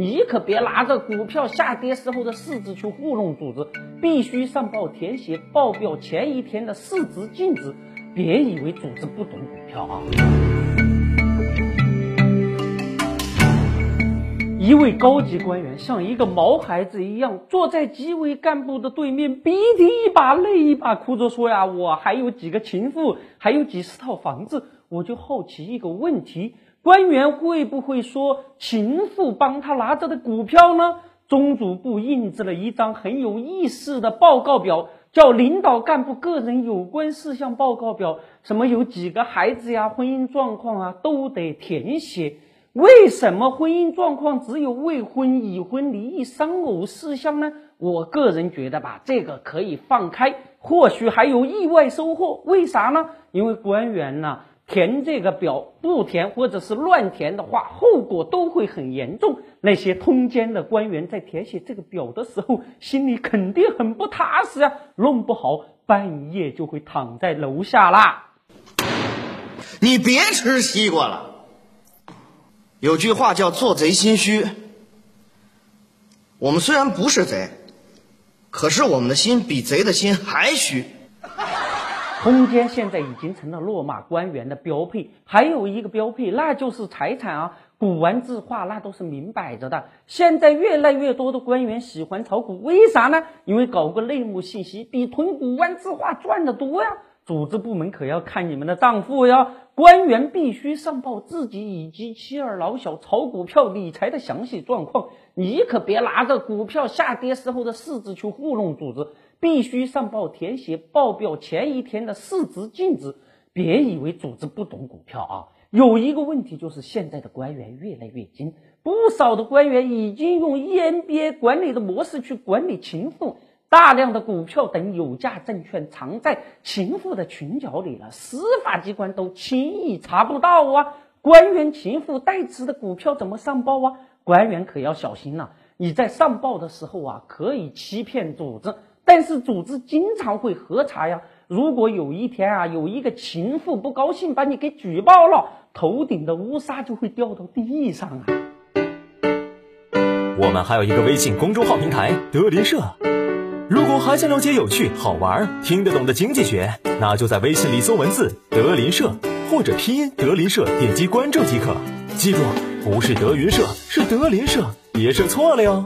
你可别拿着股票下跌时候的市值去糊弄组织，必须上报填写报表前一天的市值净值。别以为组织不懂股票啊！一位高级官员像一个毛孩子一样坐在纪委干部的对面，鼻涕一把泪一把哭着说呀：“我还有几个情妇，还有几十套房子。”我就好奇一个问题：官员会不会说情妇帮他拿着的股票呢？中组部印制了一张很有意思的报告表。叫领导干部个人有关事项报告表，什么有几个孩子呀，婚姻状况啊，都得填写。为什么婚姻状况只有未婚、已婚、离异、丧偶事项呢？我个人觉得吧，这个可以放开，或许还有意外收获。为啥呢？因为官员呢。填这个表不填或者是乱填的话，后果都会很严重。那些通奸的官员在填写这个表的时候，心里肯定很不踏实啊，弄不好半夜就会躺在楼下啦。你别吃西瓜了。有句话叫做贼心虚。我们虽然不是贼，可是我们的心比贼的心还虚。通奸现在已经成了落马官员的标配，还有一个标配，那就是财产啊，古玩字画那都是明摆着的。现在越来越多的官员喜欢炒股，为啥呢？因为搞个内幕信息比囤古玩字画赚的多呀。组织部门可要看你们的账户呀，官员必须上报自己以及妻儿老小炒股票理财的详细状况，你可别拿着股票下跌时候的市值去糊弄组织。必须上报填写报表前一天的市值净值，别以为组织不懂股票啊！有一个问题就是现在的官员越来越精，不少的官员已经用 EMBA 管理的模式去管理情妇，大量的股票等有价证券藏在情妇的裙角里了，司法机关都轻易查不到啊！官员情妇代持的股票怎么上报啊？官员可要小心了，你在上报的时候啊，可以欺骗组织。但是组织经常会核查呀。如果有一天啊，有一个情妇不高兴把你给举报了，头顶的乌纱就会掉到地上啊。我们还有一个微信公众号平台德林社，如果还想了解有趣、好玩、听得懂的经济学，那就在微信里搜文字“德林社”或者拼音“德林社”，点击关注即可。记住，不是德云社，是德林社，别设错了哟。